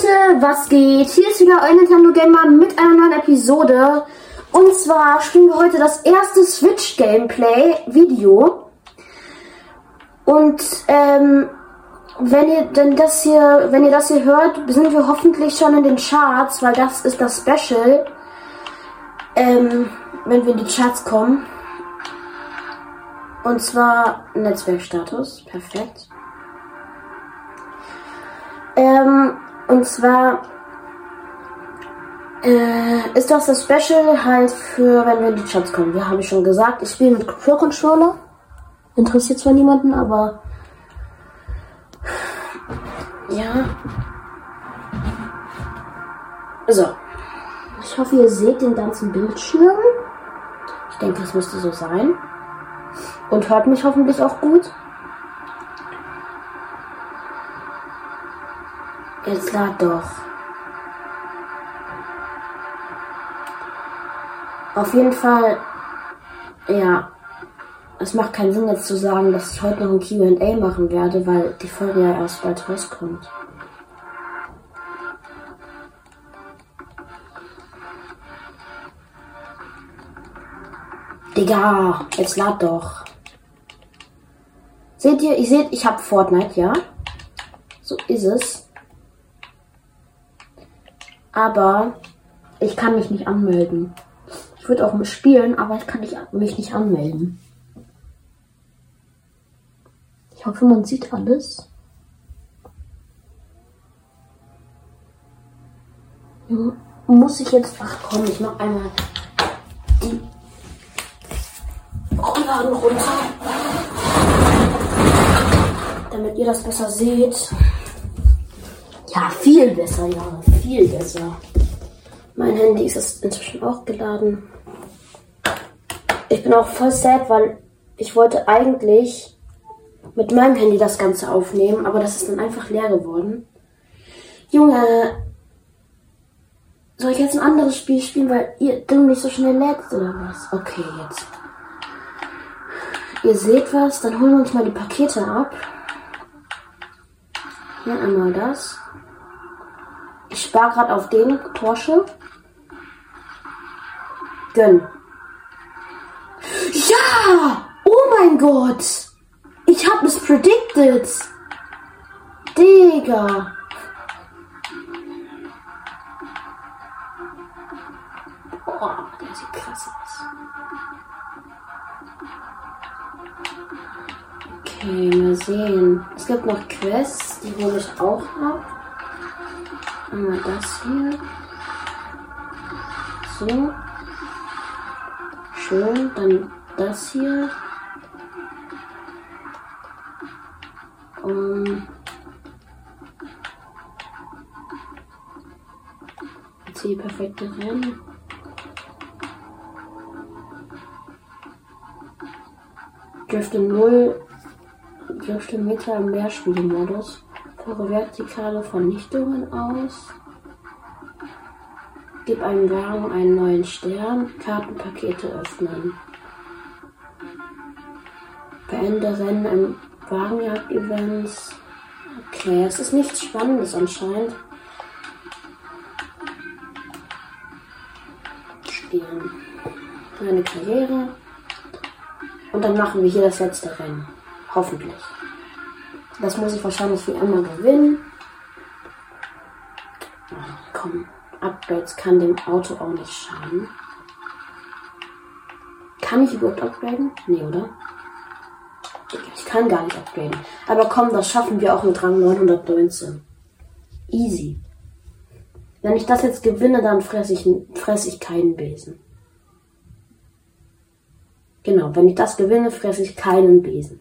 Leute, was geht? Hier ist wieder euer Nintendo Gamer mit einer neuen Episode. Und zwar spielen wir heute das erste Switch Gameplay Video. Und ähm, wenn ihr denn das hier, wenn ihr das hier hört, sind wir hoffentlich schon in den Charts, weil das ist das Special. Ähm, wenn wir in die Charts kommen. Und zwar Netzwerkstatus. Perfekt. Ähm, und zwar äh, ist das das Special halt für, wenn wir in die Charts kommen. Wir haben schon gesagt, ich spiele mit Pro Controller. Interessiert zwar niemanden, aber ja. So. Ich hoffe, ihr seht den ganzen Bildschirm. Ich denke, es müsste so sein. Und hört mich hoffentlich auch gut. Jetzt lad doch. Auf jeden Fall, ja, es macht keinen Sinn jetzt zu sagen, dass ich heute noch ein QA machen werde, weil die Folge ja erst bald rauskommt. Digga, jetzt lad doch. Seht ihr, ich seht, ich hab Fortnite, ja? So ist es. Aber ich kann mich nicht anmelden. Ich würde auch spielen, aber ich kann mich nicht anmelden. Ich hoffe, man sieht alles. Ja, Muss ich jetzt. Ach komm, ich mach einmal die Rollladen runter. Damit ihr das besser seht. Ja, viel besser, ja. Viel besser. Mein Handy ist inzwischen auch geladen. Ich bin auch voll sad, weil ich wollte eigentlich mit meinem Handy das Ganze aufnehmen, aber das ist dann einfach leer geworden. Junge, soll ich jetzt ein anderes Spiel spielen, weil ihr Ding nicht so schnell lädt oder was? Okay, jetzt. Ihr seht was, dann holen wir uns mal die Pakete ab. Hier einmal das. Ich spare gerade auf den Porsche. Gönn. Ja! Oh mein Gott! Ich hab es predicted! Digga! Oh, der sieht krass aus. Okay, mal sehen. Es gibt noch Quests, die hole ich auch ab. Einmal das hier. So. Schön. Dann das hier. Um. Jetzt hier perfekte Rennen. Dürfte 0 dürfte Meter im Mehrspielmodus. Führe vertikale Vernichtungen aus. Gib einem Wagen einen neuen Stern. Kartenpakete öffnen. Beende Rennen im Wagenjagd-Events. Okay, es ist nichts Spannendes anscheinend. Spielen. Eine Karriere. Und dann machen wir hier das letzte Rennen. Hoffentlich. Das muss ich wahrscheinlich wie immer gewinnen. Ach, komm, Upgrades kann dem Auto auch nicht schaden. Kann ich überhaupt upgraden? Nee, oder? Ich kann gar nicht upgraden. Aber komm, das schaffen wir auch mit Rang 919. Easy. Wenn ich das jetzt gewinne, dann fresse ich, fress ich keinen Besen. Genau, wenn ich das gewinne, fresse ich keinen Besen.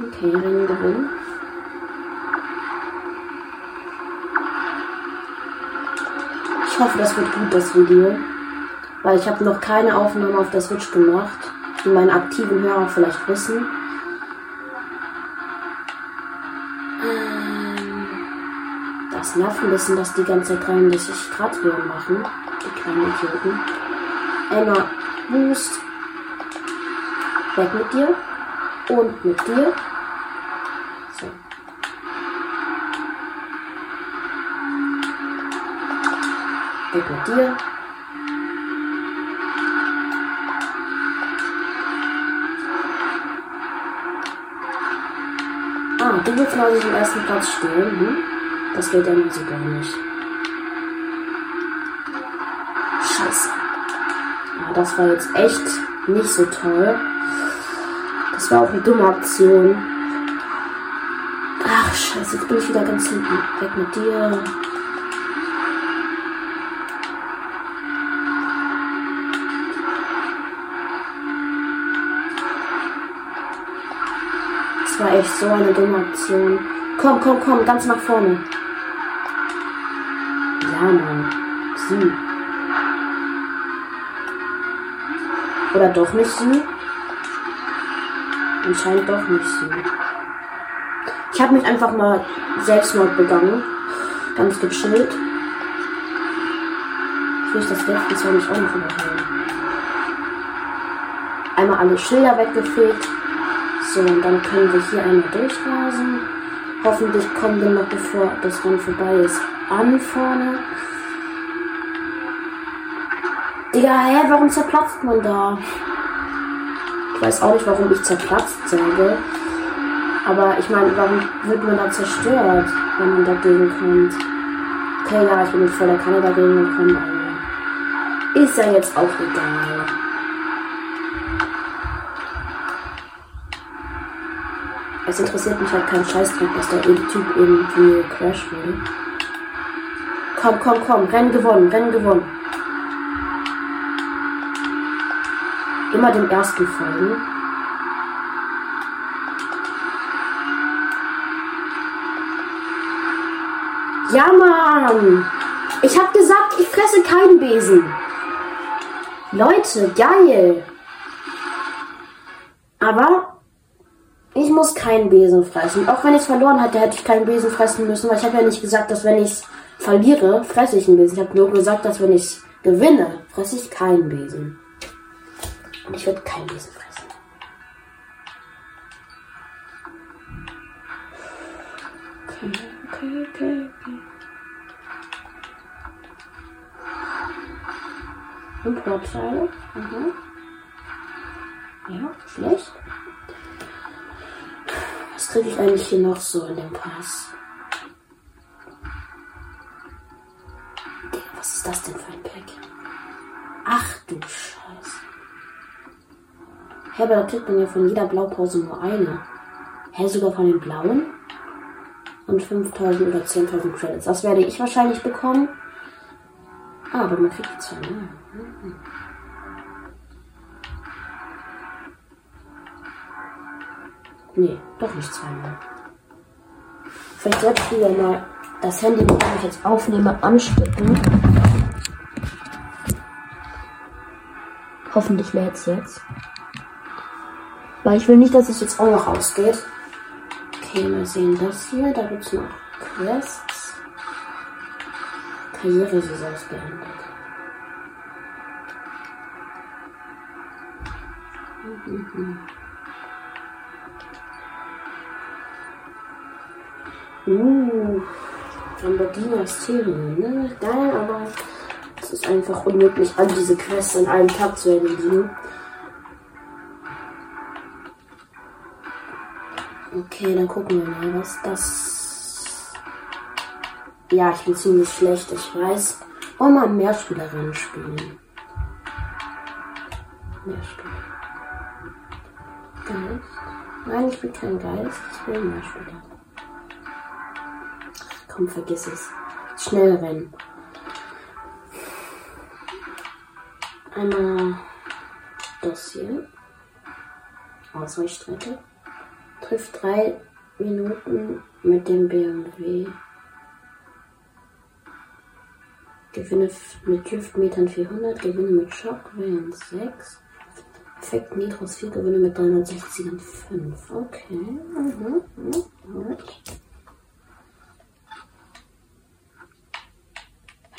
Okay, Rennen gewinnen. Ich hoffe, das wird gut, das Video. Weil ich habe noch keine Aufnahme auf der Switch gemacht, wie meine aktiven Hörer vielleicht wissen. Ähm, Das nervt ein bisschen, dass die ganze Zeit 33 Grad Höhe machen. Die kleinen Idioten. Emma, Boost. Weg mit dir. Und mit dir. Weg mit dir. Ah, du willst mal den ersten Platz stehen, hm? Das geht ja nur so gar nicht. Scheiße. Ja, das war jetzt echt nicht so toll. Das war auch eine dumme Aktion. Ach, scheiße, jetzt bin ich wieder ganz hinten. Weg mit dir. Echt so eine dumme Aktion. Komm, komm, komm, ganz nach vorne. Ja, Mann. Sie. Oder doch nicht sie? Anscheinend doch nicht sie. Ich habe mich einfach mal Selbstmord begangen. Ganz gechillt. Ich will das letzte nicht auch noch überhören. Einmal alle Schilder weggefegt. So, dann können wir hier einmal durchrasen. Hoffentlich kommen wir noch, bevor das Rennen vorbei ist, an vorne. Digga, hä, warum zerplatzt man da? Ich weiß auch nicht, warum ich zerplatzt sage. Aber ich meine, warum wird man da zerstört, wenn man dagegen kommt? Okay, ja, ich bin mit voller Kanne dagegen gekommen, aber ist ja jetzt auch egal. Es interessiert mich halt kein Scheißdreck, dass der Typ von mir crasht wurde. Komm, komm, komm, Rennen gewonnen, Rennen gewonnen. Immer dem ersten folgen. Ja, Mann! Ich hab gesagt, ich fresse keinen Besen. Leute, geil! Aber muss keinen Besen fressen. Auch wenn ich es verloren hatte, hätte ich keinen Besen fressen müssen, weil ich habe ja nicht gesagt, dass wenn ich es verliere, fresse ich einen Besen. Ich habe nur gesagt, dass wenn ich gewinne, fresse ich keinen Besen. Und ich werde keinen Besen fressen. Okay, okay, okay, okay. Importteile. Mhm. Ja, schlecht. Kriege ich eigentlich hier noch so in dem Pass? Was ist das denn für ein Pack? Ach du Scheiße. Hä, aber da kriegt man ja von jeder Blaupause nur eine. Hä, sogar von den blauen? Und 5000 oder 10.000 Credits. Das werde ich wahrscheinlich bekommen. Ah, aber man kriegt zwei, ne? Mhm. Nee, doch nicht zweimal. Vielleicht sollte ich wieder mal das Handy, mit dem ich jetzt aufnehme, anstecken. Hoffentlich lädt es jetzt. Weil ich will nicht, dass es jetzt auch noch ausgeht. Okay, mal sehen das hier. Da gibt es noch Quests. Karrieresaison beendet. Mhm. Uh, Lamborghini Asterion, ne? Geil, aber es ist einfach unmöglich, all diese Quests an einem Tag zu erledigen. Okay, dann gucken wir mal, was das. Ja, ich bin ziemlich schlecht, ich weiß. Wollen wir mal Mehrspielerinnen spielen? Mehrspieler. Geist? Nein, ich bin kein Geist, ich will Mehrspieler. Komm, vergiss es. Schnell rennen. Einmal das hier. Ausweichstrecke. Trifft drei Minuten mit dem BMW. Gewinne mit Hüftmetern 400, Gewinne mit Shockwellen 6. Effekt Nitros 4, Gewinne mit 360ern 5. Okay. Mhm. Mhm.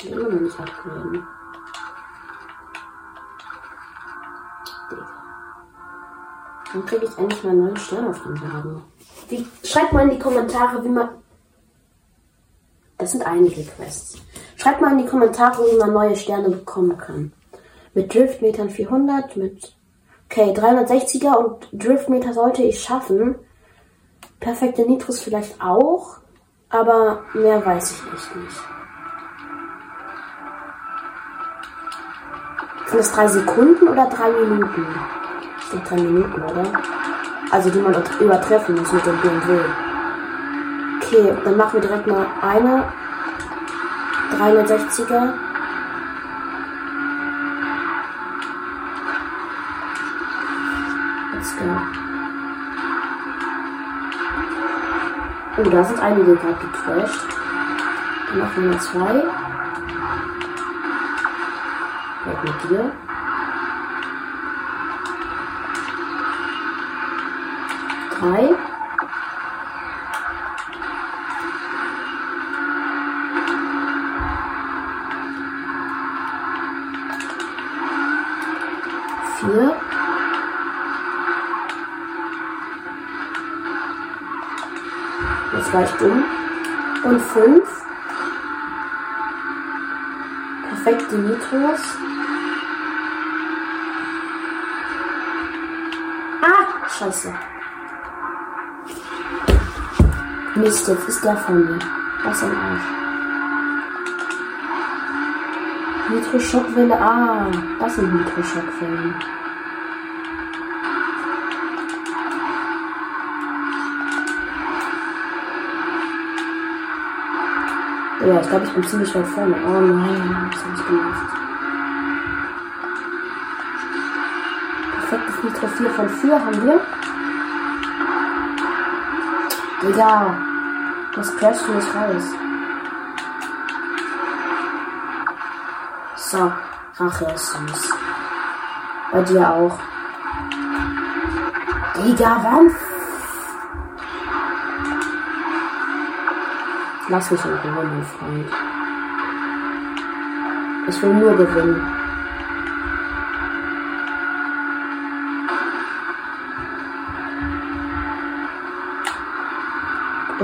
Kann immer noch nicht upgraden. Dann kriege ich endlich mal einen neuen Stern auf den Wagen. Wie, schreibt mal in die Kommentare, wie man. Das sind einige Quests. Schreibt mal in die Kommentare, wie man neue Sterne bekommen kann. Mit Driftmetern 400, mit. Okay, 360er und Driftmeter sollte ich schaffen. Perfekte Nitros vielleicht auch, aber mehr weiß ich echt nicht. Sind es drei Sekunden oder drei Minuten? Ich denke drei Minuten, oder? Also die man übertreffen muss mit dem BMW. Okay, dann machen wir direkt mal eine 360er. Let's go. Oh, da sind einige gerade gecrashed. Dann machen wir zwei. Weg mit dir. Drei. Vier. Jetzt war ich dumm. Und fünf. Perfekte Nitros. Ah, scheiße. Mist, jetzt ist der von mir. Was ein Arsch. Nitro-Schockwelle, ah, das sind Nitro-Schockwellen. Ja, ich glaube, ich bin ziemlich weit vorne. Oh nein, was habe ich gemacht? Nitro 4 von 4 haben wir. Digga, das crasht mich raus. So, Rache ist süß. Bei dir auch. Digga, warum? Lass mich in Ruhe, mein Freund. Ich will nur gewinnen.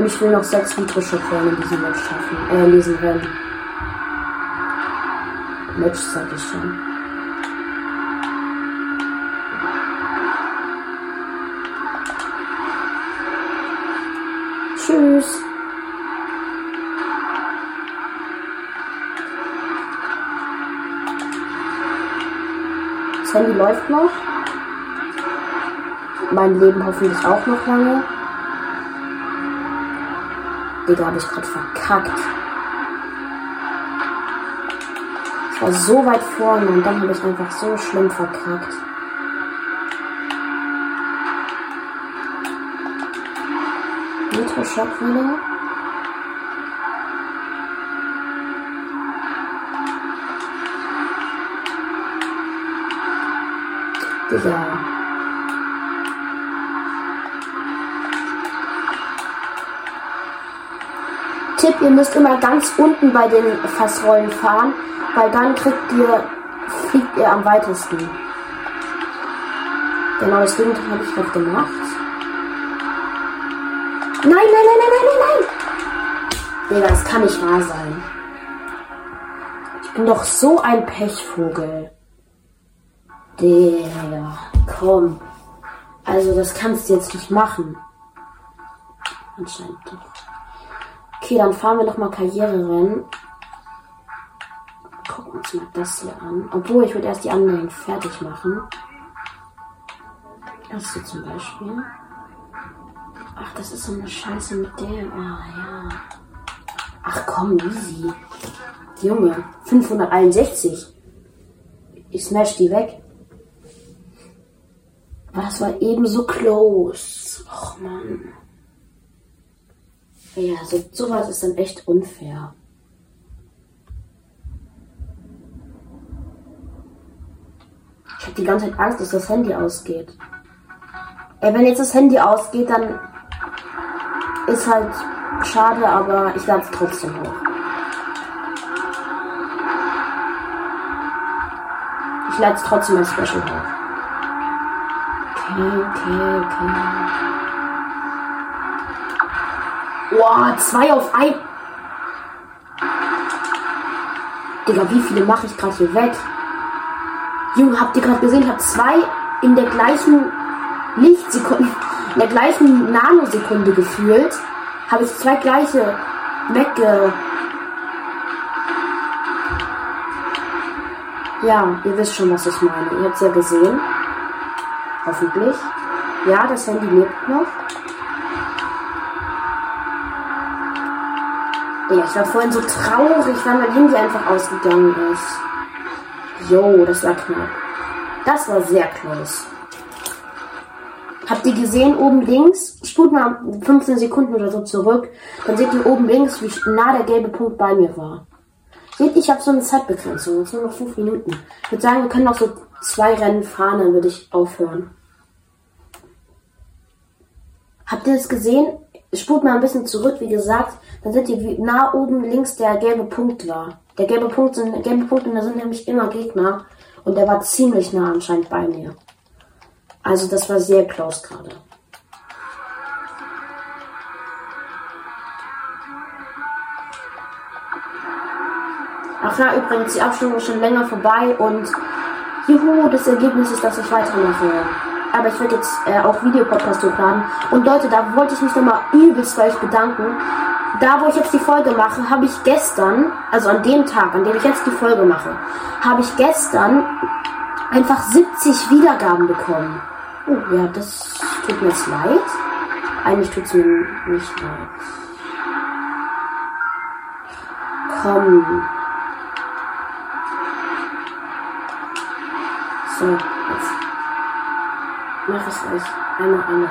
Und ich will noch sechs Mikroschockwellen in diesem Match schaffen. Äh, in diesem Rennen. Match sag ich schon. Tschüss. Das Handy läuft noch. Mein Leben hoffentlich auch noch lange. Digga, habe ich gerade verkackt. Ich war so weit vorne und dann habe ich einfach so schlimm verkackt. Nitro-Schock wieder. Digga. Tipp, ihr müsst immer ganz unten bei den Fassrollen fahren, weil dann kriegt ihr, fliegt ihr am weitesten. Genau deswegen habe ich das gemacht. Nein, nein, nein, nein, nein, nein, nein! Digga, das kann nicht wahr sein. Ich bin doch so ein Pechvogel. Digga, komm. Also, das kannst du jetzt nicht machen. Anscheinend doch. Okay, dann fahren wir noch mal Karriererennen. Gucken uns mal das hier an. Obwohl, ich würde erst die anderen fertig machen. Das hier zum Beispiel. Ach, das ist so eine Scheiße mit der. Ah, ja. Ach komm, easy. Junge, 561. Ich smash die weg. Aber das war eben so close. Och man. Ja, so, sowas ist dann echt unfair. Ich habe die ganze Zeit Angst, dass das Handy ausgeht. Ey, wenn jetzt das Handy ausgeht, dann ist halt schade, aber ich lade es trotzdem hoch. Ich lade es trotzdem als Special hoch. Okay, okay, okay. Boah, zwei auf ein. Digga, wie viele mache ich gerade hier weg? Junge, habt ihr gerade gesehen? Ich habe zwei in der gleichen Lichtsekunde, in der gleichen Nanosekunde gefühlt. Habe ich zwei gleiche wegge. Ja, ihr wisst schon, was ich meine. Ihr habt es ja gesehen. Hoffentlich. Ja, das Handy lebt noch. Ja, ich war vorhin so traurig, weil mein Handy einfach ausgegangen ist. Jo, das war knapp. Das war sehr close. Habt ihr gesehen, oben links, spult mal 15 Sekunden oder so zurück, dann seht ihr oben links, wie nah der gelbe Punkt bei mir war. Seht, ich habe so eine Zeitbegrenzung, es sind noch 5 Minuten. Ich würde sagen, wir können noch so zwei Rennen fahren, dann würde ich aufhören. Habt ihr das gesehen? Spult mal ein bisschen zurück, wie gesagt, dann seht ihr, wie nah oben links der gelbe Punkt war. Der gelbe Punkt sind, gelbe Punkte, da sind nämlich immer Gegner. Und der war ziemlich nah anscheinend bei mir. Also das war sehr close gerade. Ach ja, übrigens, die Abstimmung ist schon länger vorbei und juhu, das Ergebnis ist, dass ich weitermache. Aber ich werde jetzt äh, auch Videopodcast hochladen. Und Leute, da wollte ich mich nochmal übelst bei euch bedanken. Da, wo ich jetzt die Folge mache, habe ich gestern, also an dem Tag, an dem ich jetzt die Folge mache, habe ich gestern einfach 70 Wiedergaben bekommen. Oh, ja, das tut mir jetzt leid. Eigentlich tut es mir nicht leid. Komm. So, mach ich euch einmal einmal.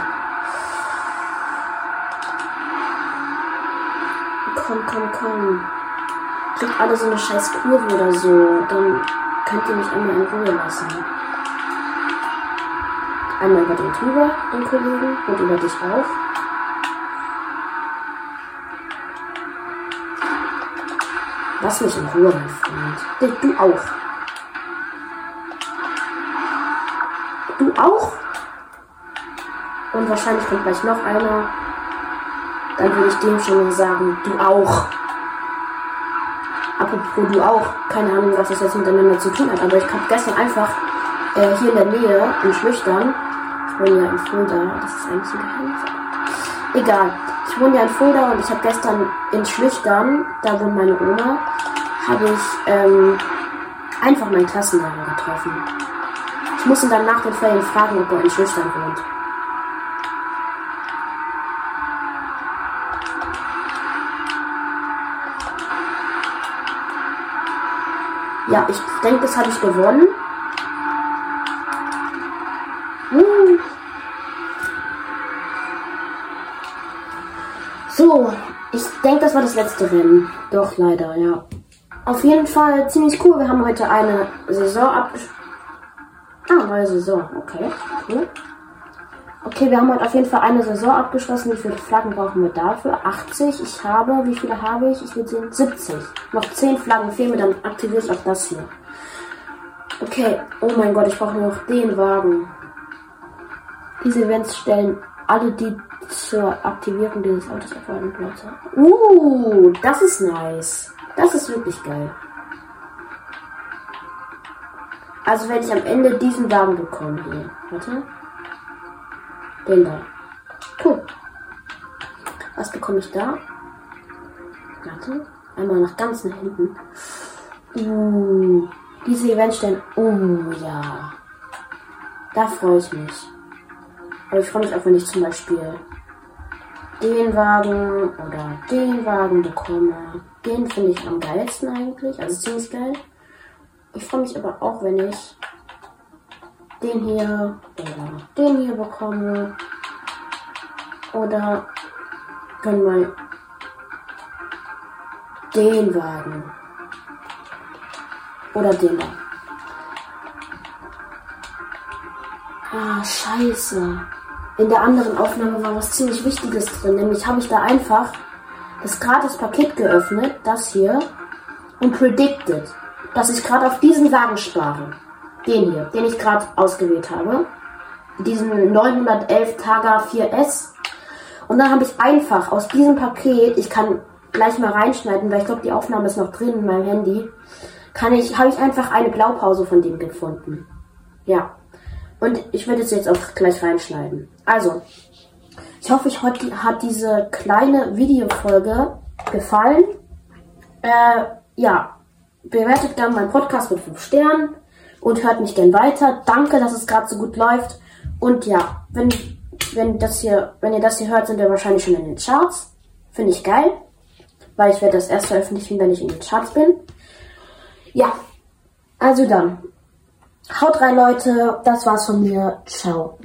Komm, komm, komm. Kriegt alle so eine scheiß Kurve oder so. Dann könnt ihr mich einmal in Ruhe lassen. Einmal über den drüber, den Kollegen, und über dich auch. Lass mich in Ruhe, mein Freund. Du auch. Du auch? Und wahrscheinlich kommt gleich noch einer. Dann würde ich dem schon sagen, du auch. Apropos du auch. Keine Ahnung, was das jetzt miteinander zu tun hat. Aber ich habe gestern einfach äh, hier in der Nähe, in Schlüchtern, ich wohne ja in Fulda, das ist eigentlich ein Geheimnis. Egal. Ich wohne ja in Fulda und ich habe gestern in Schlüchtern, da wohnt meine Oma, habe ich ähm, einfach meinen Klassenlehrer getroffen. Ich muss ihn dann nach den Ferien fragen, ob er in Schlüchtern wohnt. Ja, ich denke, das habe ich gewonnen. Uh. So, ich denke, das war das letzte Rennen. Doch, leider, ja. Auf jeden Fall ziemlich cool. Wir haben heute eine Saison abgeschlossen. Ah, neue Saison. Okay, cool. Okay, wir haben heute auf jeden Fall eine Saison abgeschlossen. Wie viele Flaggen brauchen wir dafür? 80. Ich habe, wie viele habe ich? Ich würde sehen 70. Noch 10 Flaggen fehlen mir, dann aktiviere ich auch das hier. Okay, oh mein Gott, ich brauche nur noch den Wagen. Diese Events stellen alle die zur Aktivierung dieses Autos erforderlichen Plätze. Uh, das ist nice. Das ist wirklich geil. Also werde ich am Ende diesen Wagen bekommen hier. Warte. Da. Cool. Was bekomme ich da? Warte. Einmal nach ganz nach hinten. Uh, diese Events stellen. Oh ja. Da freue ich mich. Aber ich freue mich auch, wenn ich zum Beispiel den Wagen oder den Wagen bekomme. Den finde ich am geilsten eigentlich. Also ziemlich geil. Ich freue mich aber auch, wenn ich den hier oder den hier bekomme. Oder dann mal den Wagen. Oder den da. Ah, scheiße. In der anderen Aufnahme war was ziemlich Wichtiges drin. Nämlich habe ich da einfach das gratis Paket geöffnet, das hier, und predicted, dass ich gerade auf diesen Wagen spare. Den hier, den ich gerade ausgewählt habe. diesen 911 Taga 4S. Und dann habe ich einfach aus diesem Paket, ich kann gleich mal reinschneiden, weil ich glaube, die Aufnahme ist noch drin in meinem Handy, kann ich, habe ich einfach eine Blaupause von dem gefunden. Ja. Und ich werde es jetzt auch gleich reinschneiden. Also, ich hoffe, euch hat diese kleine Videofolge gefallen. Äh, ja, bewertet dann meinen Podcast mit 5 Sternen und hört mich gern weiter. Danke, dass es gerade so gut läuft. Und ja, wenn, wenn das hier, wenn ihr das hier hört, sind wir wahrscheinlich schon in den Charts. Finde ich geil. Weil ich werde das erst veröffentlichen, wenn ich in den Charts bin. Ja. Also dann. Haut rein, Leute. Das war's von mir. Ciao.